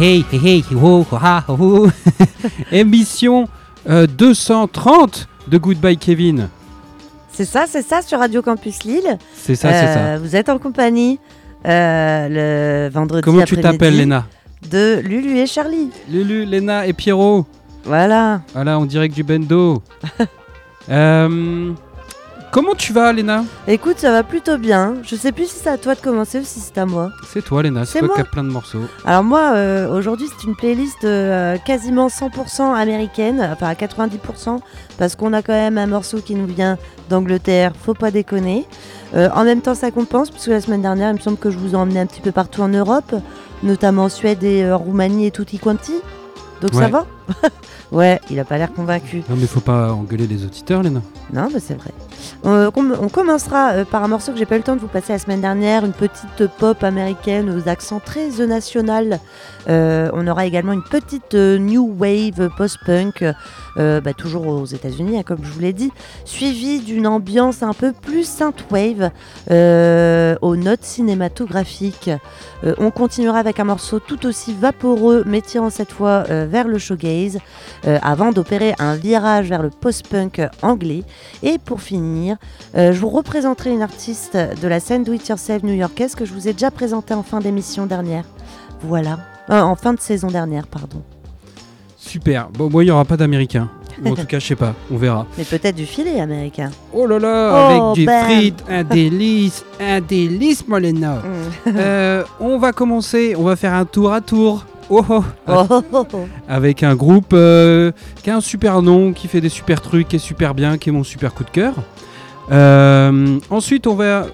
Hey hey hey hey ho, ho, ha, ho, ho. Émission euh, 230 de Goodbye Kevin. C'est ça, c'est ça sur Radio Campus Lille. C'est ça, c'est ça. Euh, Vous êtes en compagnie euh, le vendredi Comment tu t'appelles, Léna? De Lulu et Charlie. Lulu, Léna et Pierrot. Voilà. Voilà, en direct du bendo. Euh, comment tu vas, Léna Écoute, ça va plutôt bien. Je sais plus si c'est à toi de commencer ou si c'est à moi. C'est toi, Léna. C'est toi qui as plein de morceaux. Alors moi, euh, aujourd'hui, c'est une playlist euh, quasiment 100% américaine, enfin à 90%, parce qu'on a quand même un morceau qui nous vient d'Angleterre, faut pas déconner. Euh, en même temps, ça compense, puisque la semaine dernière, il me semble que je vous ai emmené un petit peu partout en Europe, notamment en Suède et Roumanie et tutti quanti. Donc ça va Ouais, il a pas l'air convaincu. Non, mais faut pas engueuler les auditeurs, Léna. Non, mais c'est vrai. Euh, on commencera euh, par un morceau que j'ai pas eu le temps de vous passer la semaine dernière, une petite pop américaine aux accents très National. Euh, on aura également une petite euh, new wave post-punk, euh, bah, toujours aux États-Unis, hein, comme je vous l'ai dit, suivie d'une ambiance un peu plus synthwave euh, aux notes cinématographiques. Euh, on continuera avec un morceau tout aussi vaporeux, mais tirant cette fois euh, vers le euh, avant d'opérer un virage vers le post-punk anglais. Et pour finir, euh, je vous représenterai une artiste de la scène Do It Yourself new-yorkaise que je vous ai déjà présentée en fin d'émission dernière. Voilà. Euh, en fin de saison dernière, pardon. Super. Bon, moi, il n'y aura pas d'américain. En tout cas, je sais pas. On verra. Mais peut-être du filet américain. Oh là là, Oh, avec du bam. frites, un délice, un délice, moi, Léna. Mm. Euh, on va commencer, on va faire un tour à tour. Oh, oh. Oh. Avec un groupe euh, qui a un super nom, qui fait des super trucs, qui est super bien, qui est mon super coup de cœur. Euh, ensuite, on va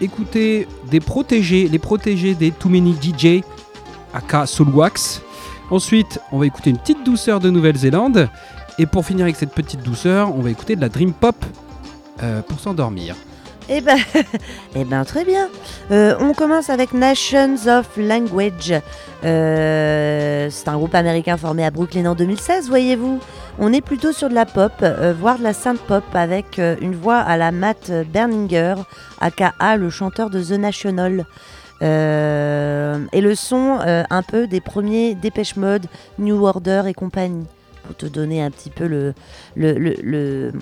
écouter des protégés, les protégés des Too Many DJ, aka Soulwax. Ensuite, on va écouter une petite douceur de Nouvelle-Zélande. Et pour finir avec cette petite douceur, on va écouter de la Dream Pop euh, pour s'endormir. Eh ben, eh ben, très bien. Euh, on commence avec Nations of Language. Euh, c'est un groupe américain formé à Brooklyn en 2016, voyez-vous. On est plutôt sur de la pop, euh, voire de la synth pop, avec une voix à la Matt Berninger, aka le chanteur de The National. Et le son un peu des premiers Dépêche Mode, New Order et compagnie, pour te donner un petit peu le-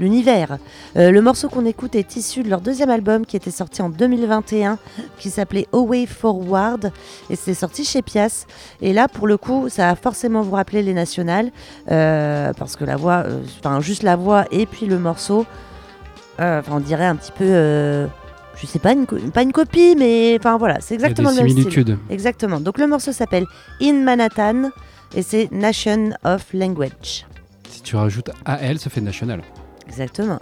l'univers. Euh, le morceau qu'on écoute est issu de leur deuxième album qui était sorti en 2021, qui s'appelait Away Forward, et c'est sorti chez Pias. Et là, pour le coup, ça va forcément vous rappeler les nationales, euh, parce que la voix, euh, enfin juste la voix et puis le morceau, enfin, on dirait un petit peu, je sais pas, une pas une copie, mais enfin voilà, c'est exactement le a même style. Exactement. Donc le morceau s'appelle In Manhattan et c'est Nation of Language. Si tu rajoutes AL, ça fait national. Exactement.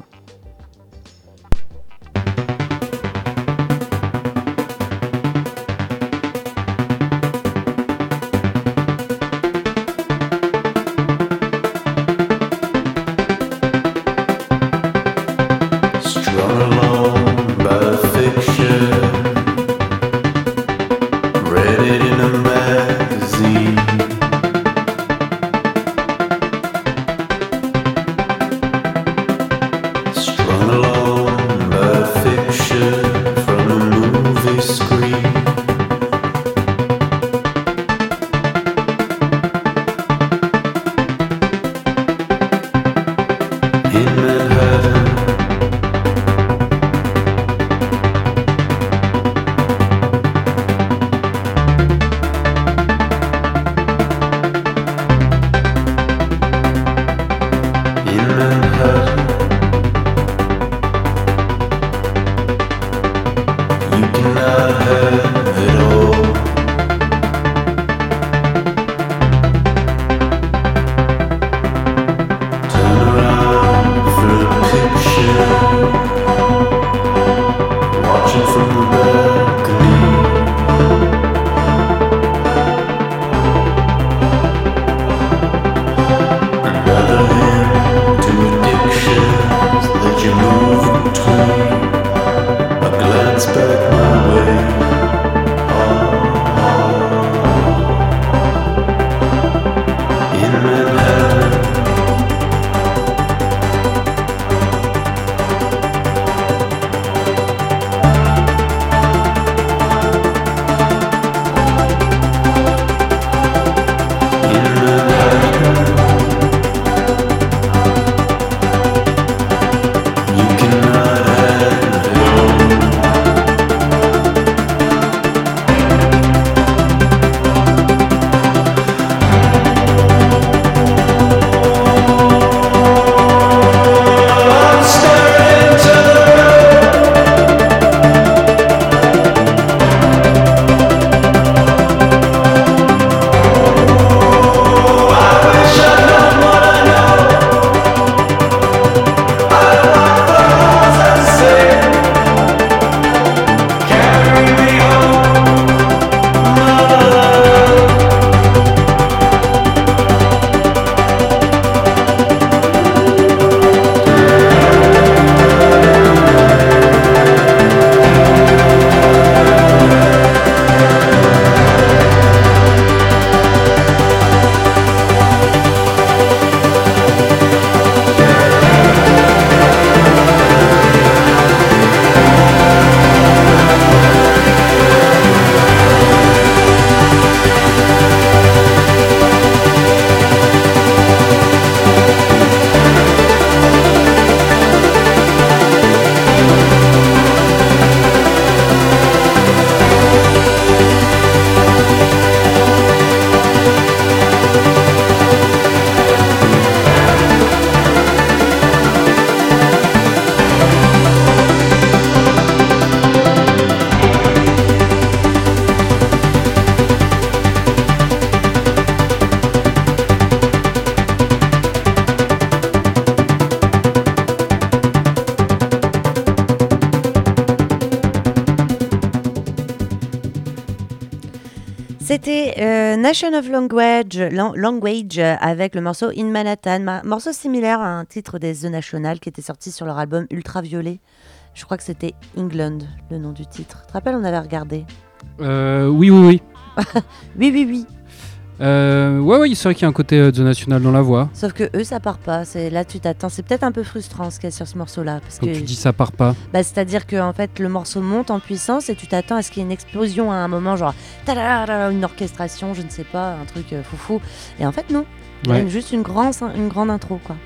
C'était euh, Nation of Language, Lan- Language euh, avec le morceau In Manhattan, ma- morceau similaire à un titre des The National qui était sorti sur leur album Ultraviolet. Je crois que c'était England, le nom du titre. Tu te rappelles, on avait regardé. Euh, oui, oui, oui. Oui, oui, oui. Euh, ouais, ouais, c'est vrai qu'il y a un côté euh, The National dans la voix. Sauf que eux, ça part pas. C'est là, tu t'attends. C'est peut-être un peu frustrant ce qu'il y a sur ce morceau-là, parce Quand que tu dis ça part pas. Bah, C'est-à-dire que en fait, le morceau monte en puissance et tu t'attends à ce qu'il y ait une explosion à un moment, genre tadadada, une orchestration, je ne sais pas, un truc euh, foufou. Et en fait, non. Il y a Ouais. une- juste une grande, une grande intro, quoi.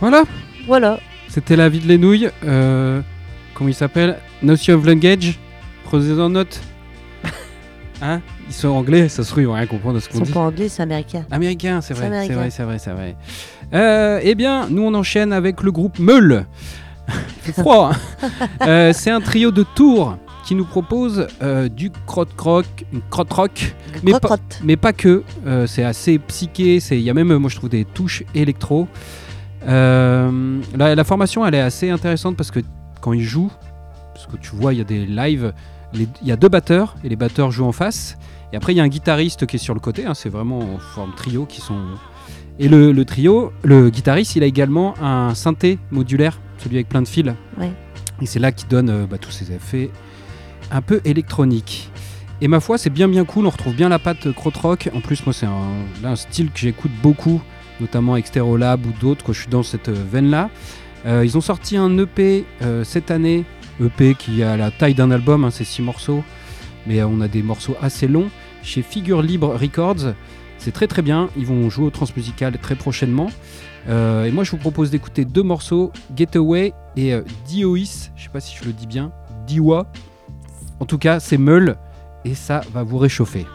Voilà, Voilà. c'était la vie de l'énouille. Euh, comment il s'appelle? Notion of Language. Prenez en note. Hein? Ils sont anglais, ça se trouve, ils vont rien comprendre de ce Ils qu'on sont dit. pas anglais, c'est américain. Américain, c'est vrai, c'est vrai, c'est vrai, c'est vrai. Euh, eh bien, nous on enchaîne avec le groupe Meul. Froid. hein. Euh, c'est un trio de Tours qui nous propose euh, du crotte-croc, crotte-rock, Mais pas- Crotte-crotte. mais pas que. Euh, c'est assez psyché. Il y a même, moi je trouve, des touches électro. Euh, la, la formation, elle est assez intéressante parce que quand ils jouent, parce que tu vois, il y a des lives, il y a deux batteurs et les batteurs jouent en face. Et après, il y a un guitariste qui est sur le côté. hein, c'est vraiment en forme trio qui sont. Et le, le trio, le guitariste, il a également un synthé modulaire, celui avec plein de fils. Ouais. Et c'est là qu'il donne euh, bah, tous ces effets un peu électroniques. Et ma foi, c'est bien bien cool. On retrouve bien la patte crotte-rock. En plus, moi, c'est un, style que j'écoute beaucoup, notamment avec Stereolab ou d'autres, quand je suis dans cette euh, veine-là. Euh, ils ont sorti un EP euh, cette année, EP qui a la taille d'un album, hein, c'est six morceaux, mais euh, on a des morceaux assez longs, chez Figure Libre Records. C'est très très bien, ils vont jouer au Transmusical très prochainement. Euh, et moi je vous propose d'écouter deux morceaux, Getaway et euh, Diois, je sais pas si je le dis bien, Diwa. En tout cas, c'est Meul et ça va vous réchauffer.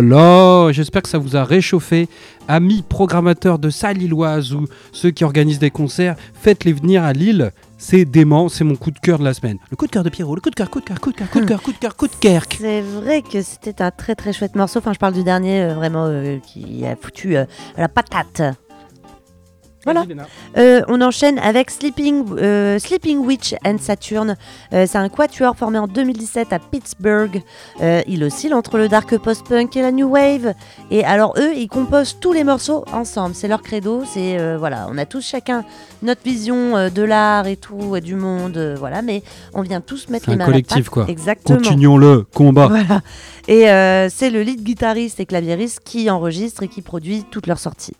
Là là, j'espère que ça vous a réchauffé. Amis programmateurs de salle lilloise ou ceux qui organisent des concerts, faites-les venir à Lille. C'est dément, c'est mon coup de cœur de la semaine. Le coup de cœur de Pierrot, le coup de cœur, coup de cœur, coup de cœur, coup de cœur, coup de cœur, coup de kerk. C'est vrai que c'était un très très chouette morceau. Enfin, je parle du dernier euh, vraiment euh, qui a foutu euh, la patate. Voilà. Euh, on enchaîne avec Sleeping, euh, Sleeping Witch and Saturn. Euh, c'est un quatuor formé en 2017 à Pittsburgh. Euh, il oscille entre le dark post-punk et la new wave. Et alors eux, ils composent tous les morceaux ensemble. C'est leur credo. C'est euh, voilà, on a tous chacun notre vision euh, de l'art et tout, et du monde, euh, voilà. Mais on vient tous mettre les un mains à la collectif, quoi. Exactement. Continuons-le, combat. Voilà. Et euh, c'est le lead guitariste et claviériste qui enregistre et qui produit toutes leurs sorties.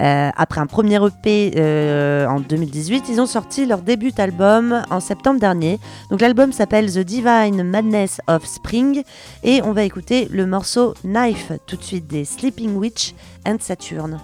Euh, après un premier EP euh, en 2018, ils ont sorti leur début album en septembre dernier. Donc l'album s'appelle The Divine Madness of Spring et on va écouter le morceau Knife tout de suite des Sleeping Witch and Saturn.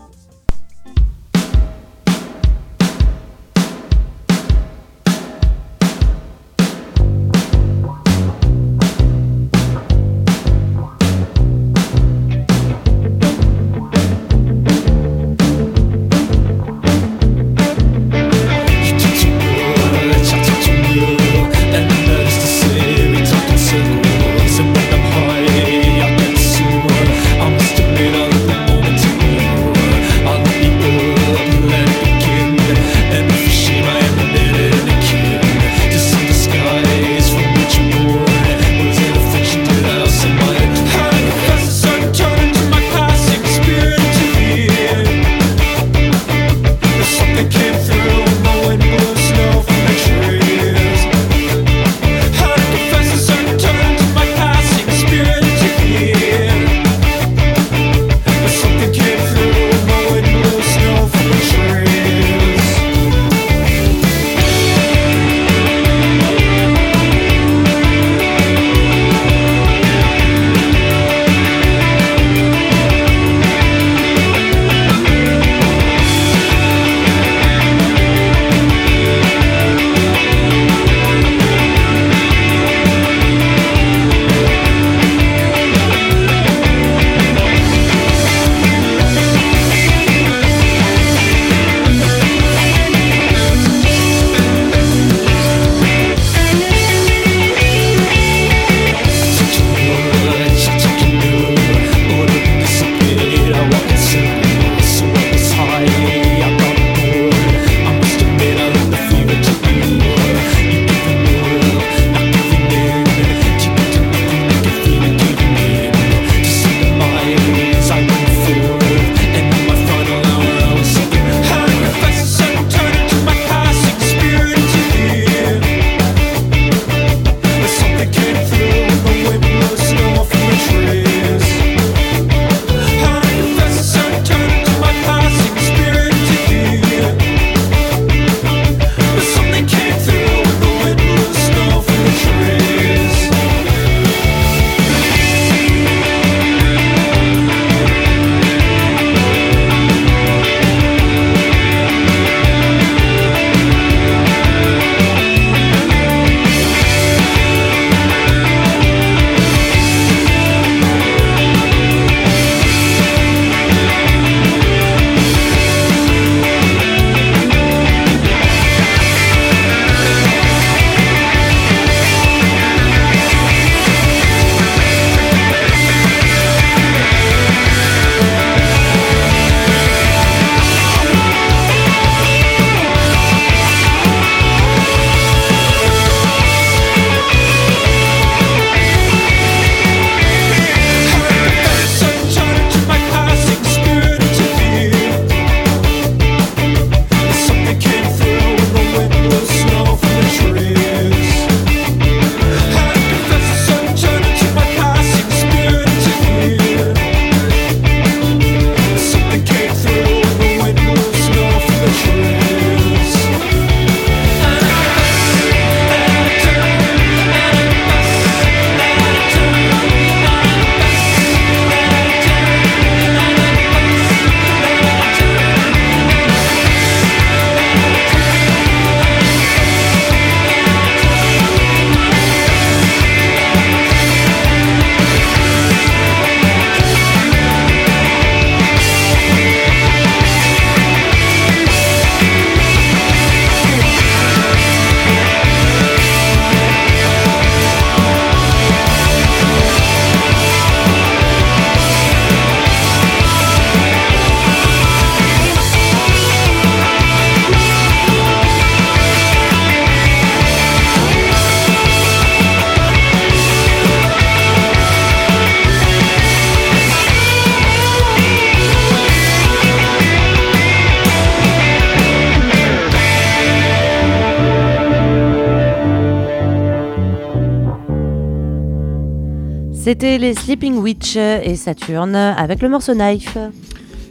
C'était les Sleeping Witch et Saturne avec le morceau Knife.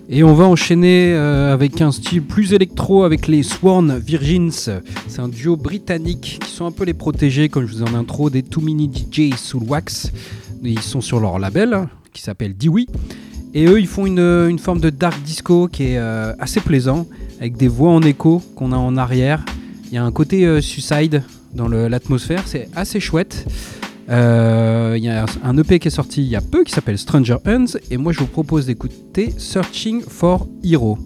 Et on va enchaîner euh, avec un style plus électro avec les Sworn Virgins. C'est un duo britannique qui sont un peu les protégés, comme je vous en intro, des Too Mini DJ Soul Wax. Ils sont sur leur label qui s'appelle Dewey. Et eux, ils font une, une forme de dark disco qui est euh, assez plaisant, avec des voix en écho qu'on a en arrière. Il y a un côté euh, suicide dans l'atmosphère, c'est assez chouette. Euh, Il y a un EP qui est sorti il y a peu qui s'appelle Stranger Hands et moi je vous propose d'écouter Searching for Hero.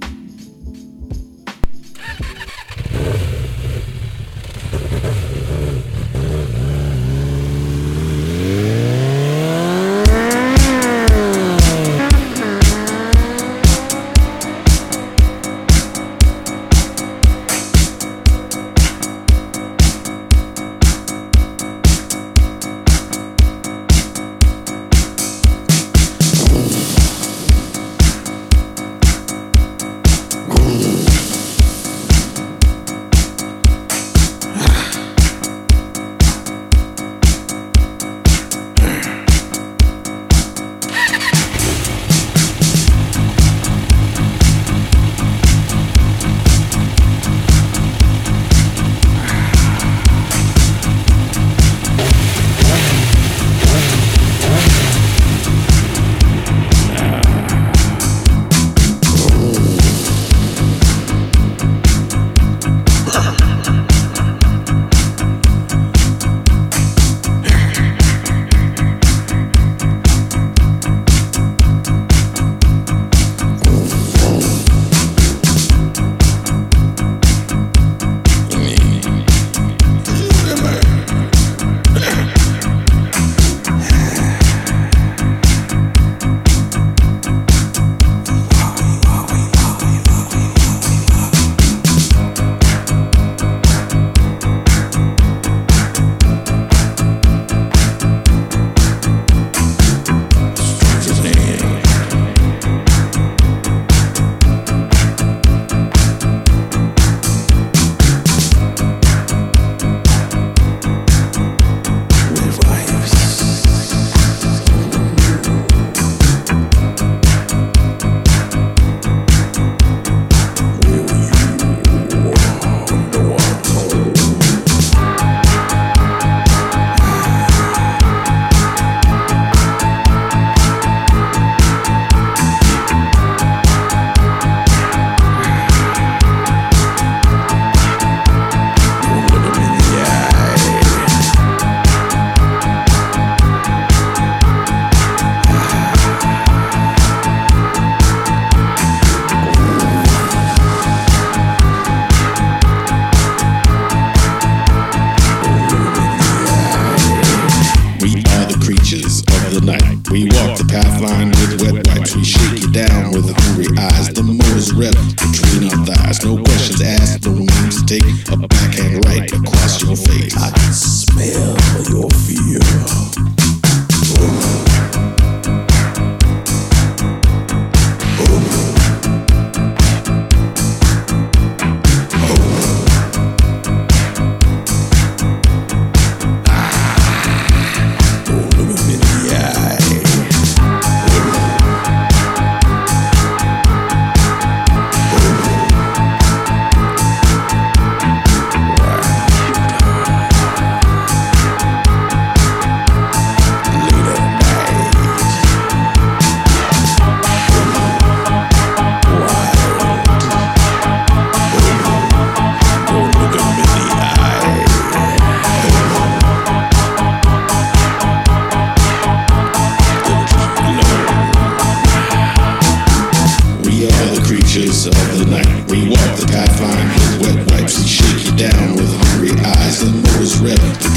The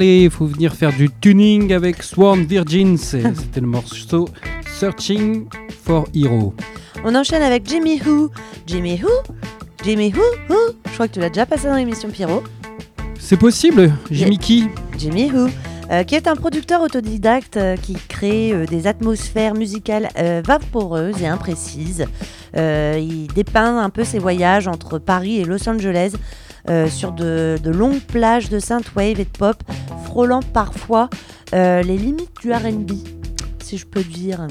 Allez, il faut venir faire du tuning avec Sworn Virgins. Et C'était le morceau Searching for Hero. On enchaîne avec Jimmy Who. Jimmy Who? Jimmy Who? Who? Je crois que tu l'as déjà passé dans l'émission Pierrot. C'est possible, Jimmy Key Jimmy Who, euh, qui est un producteur autodidacte euh, qui crée euh, des atmosphères musicales vaporeuses et imprécises. Il dépeint un peu ses voyages entre Paris et Los Angeles euh, sur de, de longues plages de synthwave et de pop, frôlant parfois euh, les limites du RB, si je peux dire.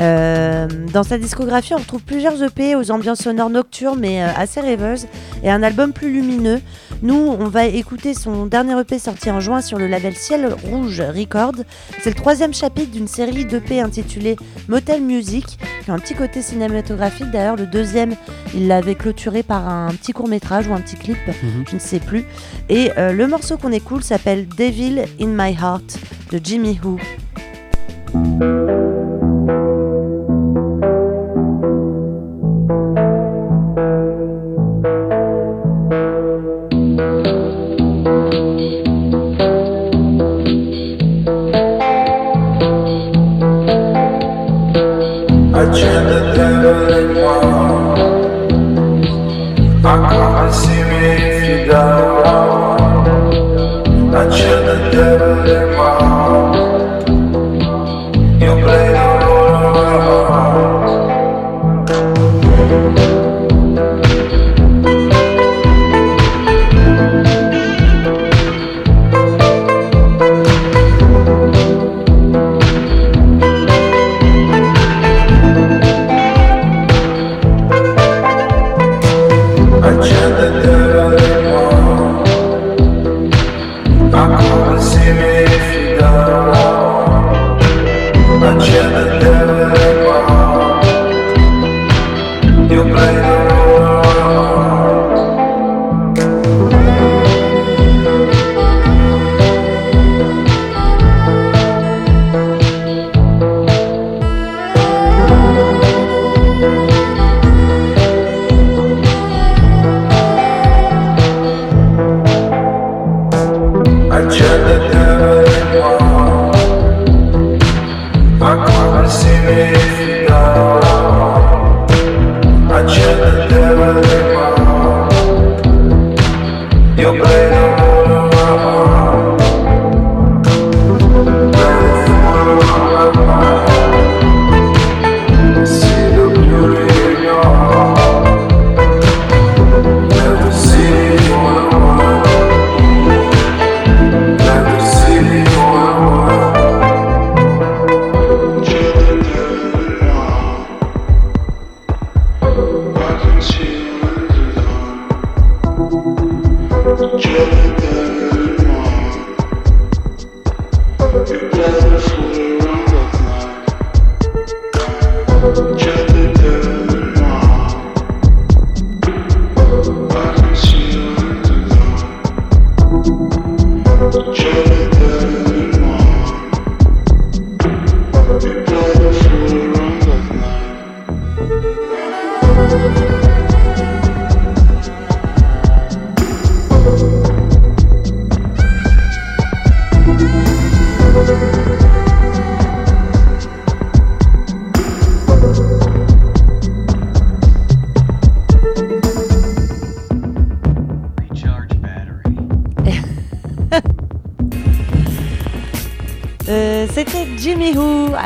Euh, dans sa discographie, on retrouve plusieurs EP aux ambiances sonores nocturnes mais euh, assez rêveuses et un album plus lumineux. Nous, on va écouter son dernier EP sorti en juin sur le label Ciel Rouge Records. C'est le troisième chapitre d'une série d'EP intitulée Motel Music, qui a un petit côté cinématographique. D'ailleurs, le deuxième, il l'avait clôturé par un petit court métrage ou un petit clip, Mhm. je ne sais plus. Et euh, le morceau qu'on écoute s'appelle Devil in My Heart de Jimmy Who. I chant the devil in my Ch-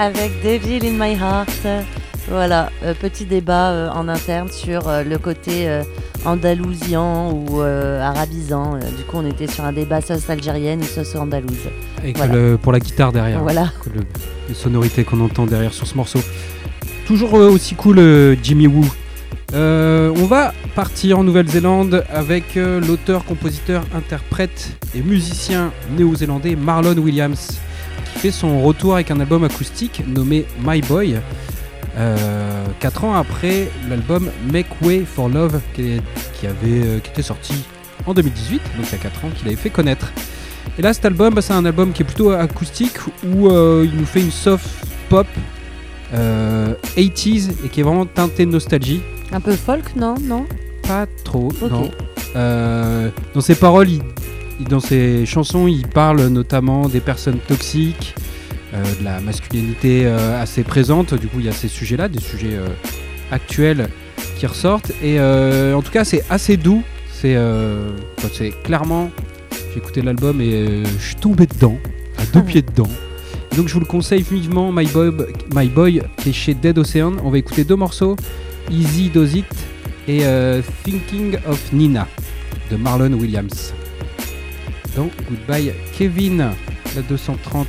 avec Devil in My Heart. Voilà, euh, petit débat euh, en interne sur euh, le côté andalousian ou arabisant. Du coup, on était sur un débat sauce algérienne ou sauce andalouse. Et que Voilà. le- pour la guitare derrière. Voilà. Le- les sonorités qu'on entend derrière sur ce morceau. Toujours aussi cool, Jimmy Woo. On va partir en Nouvelle-Zélande avec l'auteur, compositeur, interprète et musicien néo-zélandais Marlon Williams, fait son retour avec un album acoustique nommé My Boy. euh, quatre ans après l'album Make Way for Love qui, avait, euh, qui était sorti en 2018, donc il y a 4 ans qu'il avait fait connaître. Et là, cet album, bah, c'est un album qui est plutôt acoustique où euh, il nous fait une soft pop euh, 80s et qui est vraiment teintée de nostalgie. Un peu folk, non? Non? Pas trop, Ok. non. Euh, dans ses paroles, il- dans ses chansons, il parle notamment des personnes toxiques, euh, de la masculinité euh, assez présente. Du coup, il y a ces sujets-là, des sujets euh, actuels qui ressortent. Et en tout cas, c'est assez doux. C'est clairement. J'ai écouté l'album et je suis tombé dedans, à deux pieds dedans. Et donc, je vous le conseille vivement, My Boy, My Boy, qui est chez Dead Ocean. On va écouter deux morceaux Easy Does It et Thinking of Nina de Marlon Williams. Donc, Goodbye Kevin, la 230.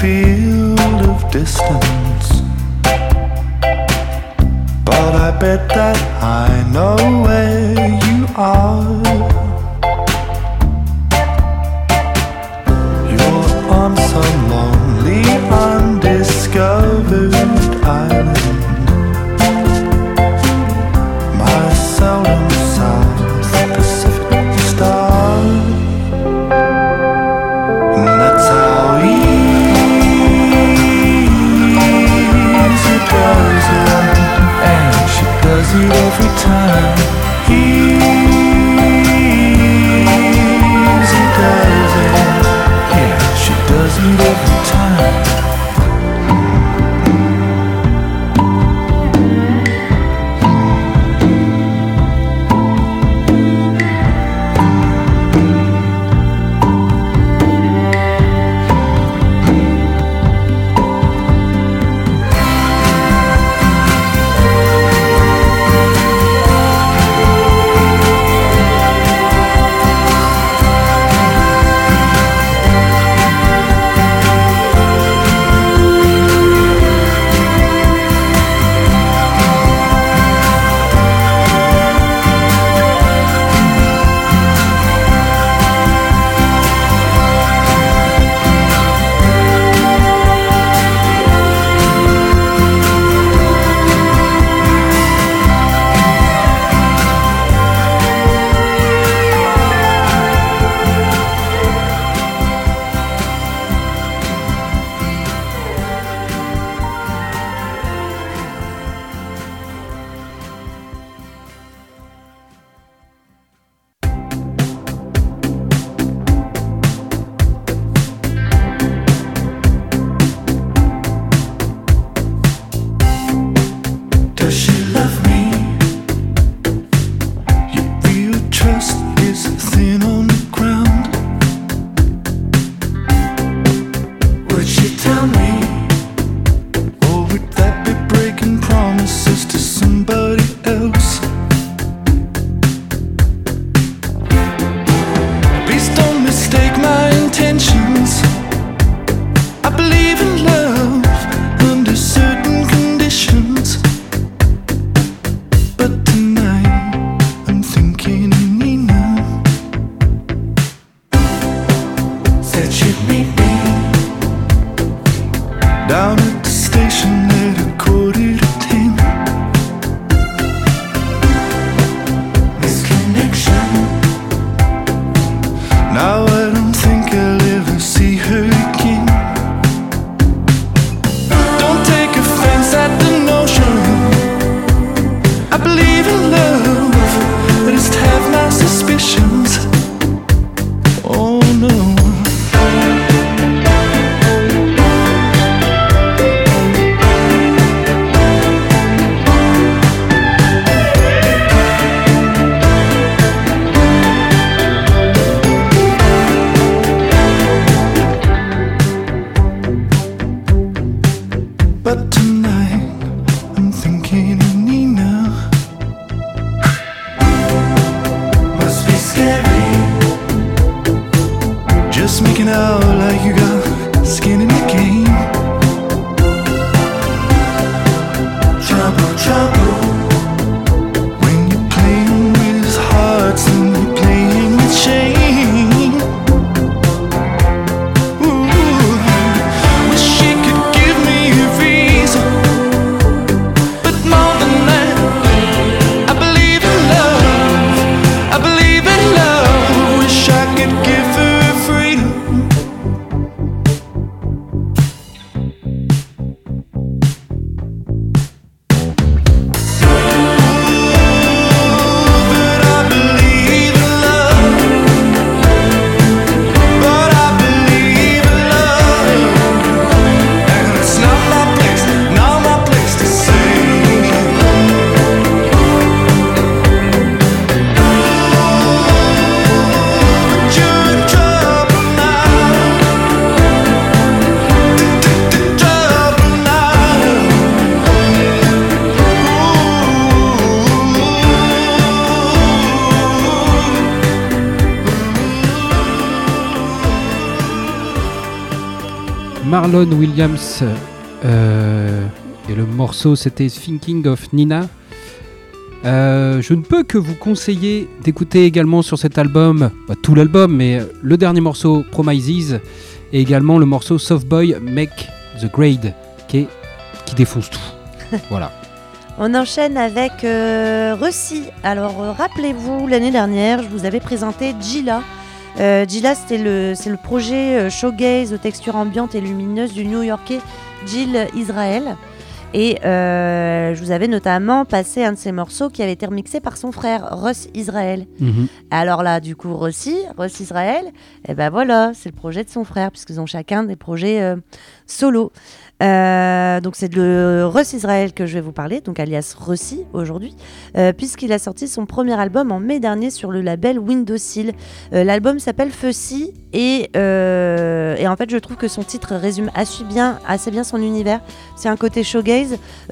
Field of distance. Marlon Williams euh, et le morceau c'était Thinking of Nina. Euh, je ne peux que vous conseiller d'écouter également sur cet album, pas tout l'album, mais le dernier morceau Promises et également le morceau Soft Boy Make the Grade qui, est- qui défonce tout. voilà. On enchaîne avec euh, Russi. Alors, euh, rappelez-vous, l'année dernière, je vous avais présenté Gila. Euh, Gila, c'était le, c'est le projet euh, showgaze aux textures ambiantes et lumineuses du New-Yorkais Jill Israel. Et euh, je vous avais notamment passé un de ses morceaux qui avait été remixé par son frère, Russ Israel. Mhm. Alors là, du coup, Rossi, Russ Israel, et ben voilà, c'est le projet de son frère, puisqu'ils ont chacun des projets euh, solo. Euh, donc c'est de Russ Israel que je vais vous parler, donc alias Rossi aujourd'hui, euh, puisqu'il a sorti son premier album en mai dernier sur le label Windowsill. Euh, L'album s'appelle Fussy et, et en fait je trouve que son titre résume assez bien, assez bien son univers. C'est un côté showgaze,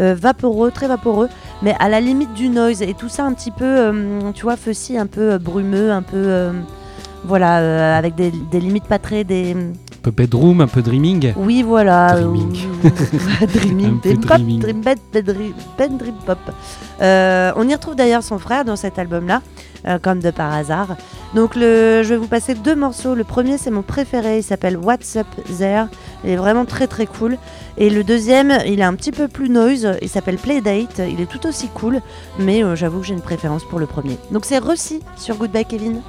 euh, vaporeux, très vaporeux, mais à la limite du noise. Et tout ça un petit peu, euh, tu vois, Fussy un peu euh, brumeux, un peu... voilà, avec des, des limites pas très... Des... Un peu bedroom, un peu dreaming. Oui, voilà. Dreaming. dreaming. Dream pop, dream bed, bed, dream, pop. Euh, on y retrouve d'ailleurs son frère dans cet album-là, euh, comme de par hasard. Donc le, je vais vous passer deux morceaux. Le premier, c'est mon préféré. Il s'appelle What's Up There. Il est vraiment très très cool. Et le deuxième, il est un petit peu plus noise. Il s'appelle Playdate. Il est tout aussi cool. Mais euh, j'avoue que j'ai une préférence pour le premier. Donc c'est Russi sur Goodbye Kevin.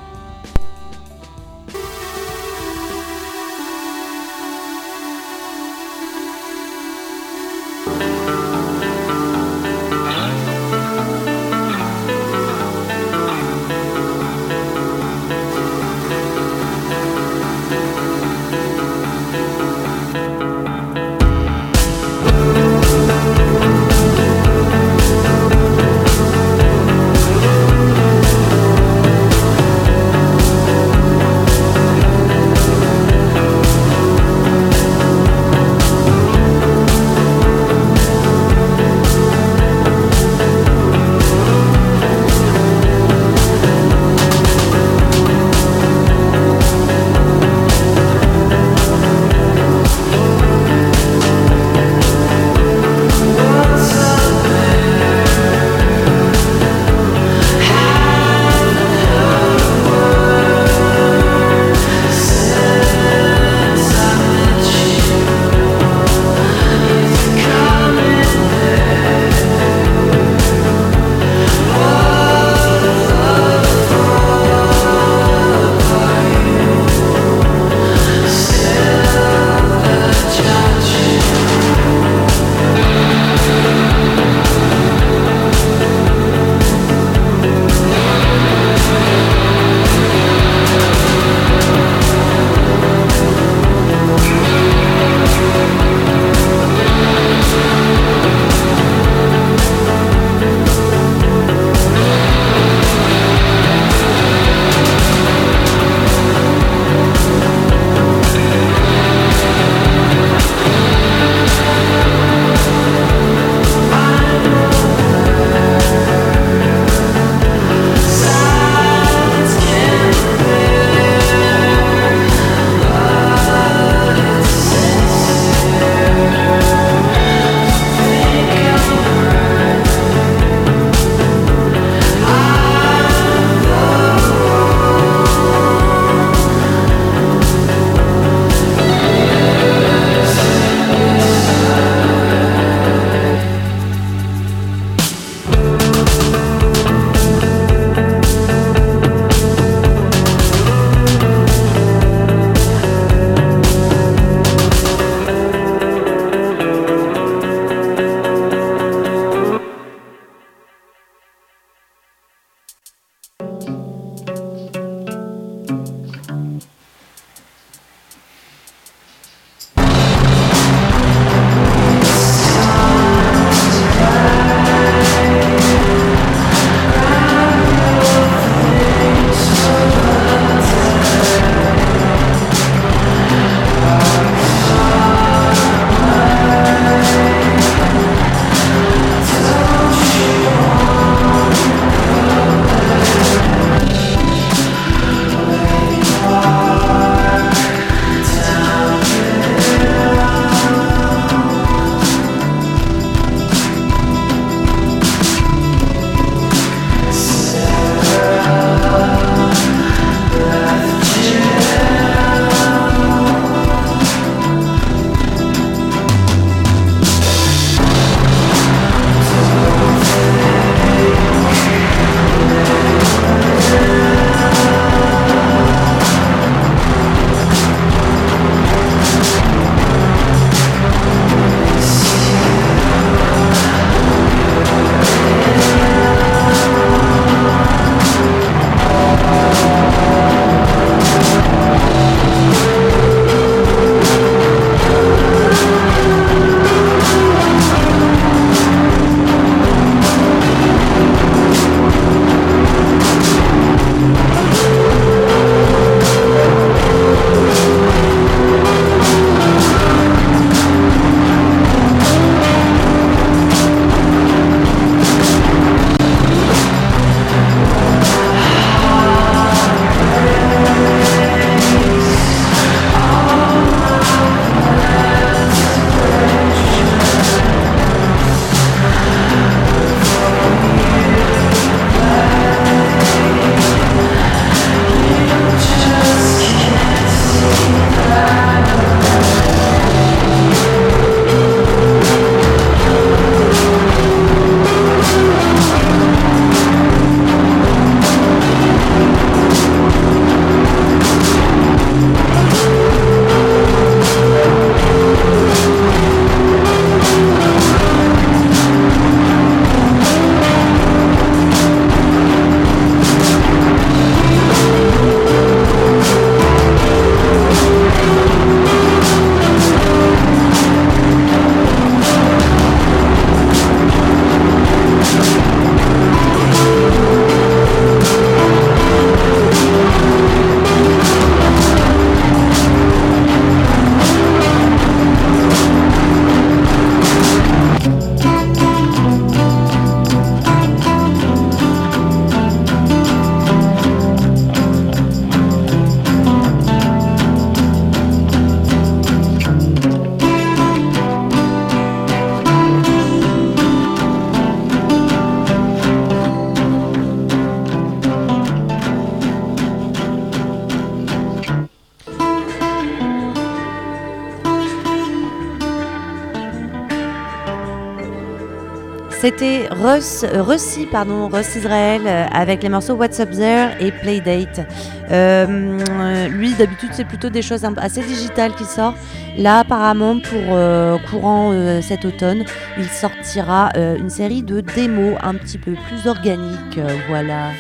Russi, pardon, Russ Israel euh, avec les morceaux What's Up There et Playdate. Euh, lui, d'habitude, c'est plutôt des choses assez digitales qui sortent. Là, apparemment, pour euh, courant cet automne, il sortira une série de démos un petit peu plus organiques. voilà.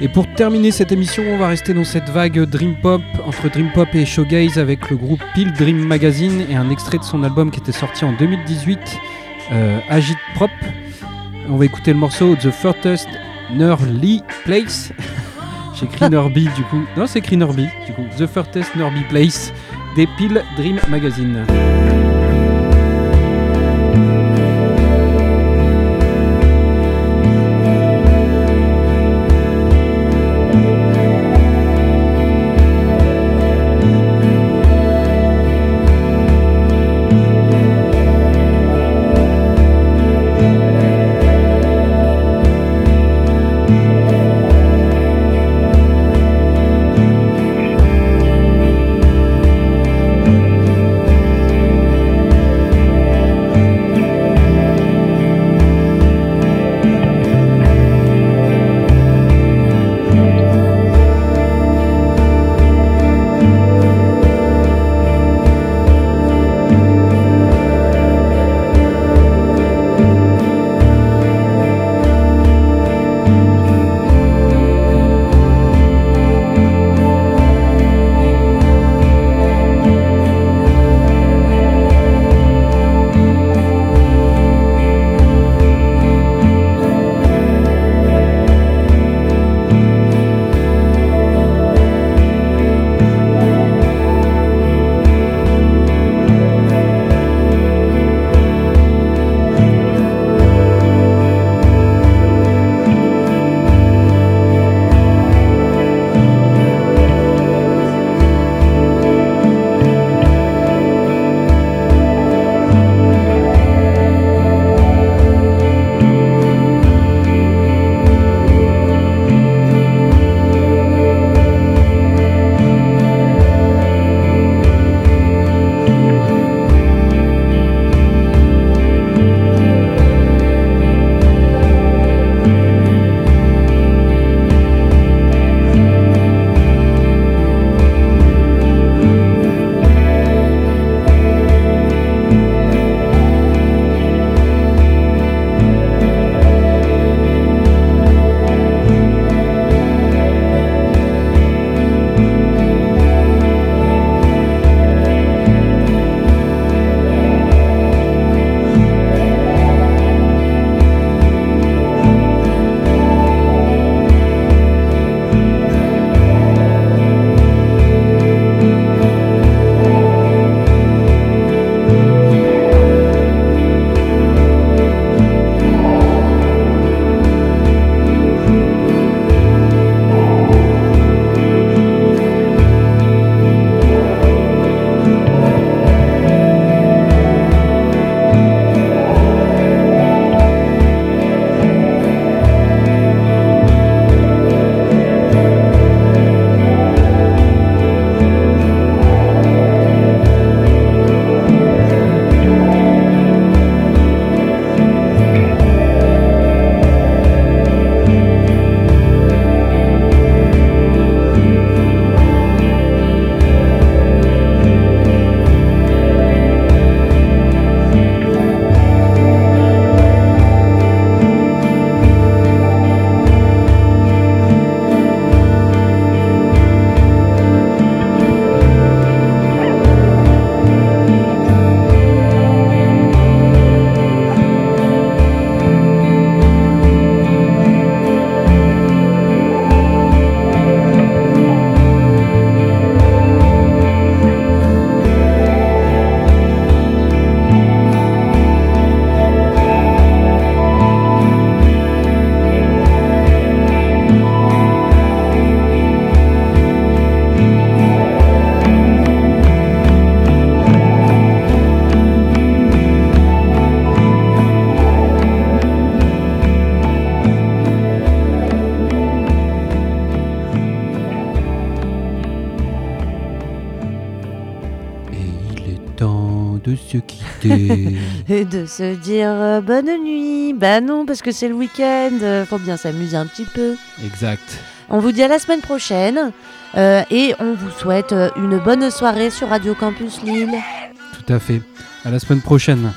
Et pour terminer cette émission, on va rester dans cette vague Dream Pop entre Dream Pop et Showgaze avec le groupe Peel Dream Magazine et un extrait de son album qui était sorti en 2018, euh, Agit Prop. On va écouter le morceau The Furthest Nerly Place. J'ai écrit Nerby du coup. Non, c'est écrit Nerby du coup. The Furthest Nerby Place des Peel Dream Magazine. De se dire euh, bonne nuit. Bah non, parce que c'est le week-end, euh, faut bien s'amuser un petit peu. exact. On vous dit à la semaine prochaine euh, et on vous souhaite une bonne soirée sur Radio Campus Lille. Tout à fait. À la semaine prochaine.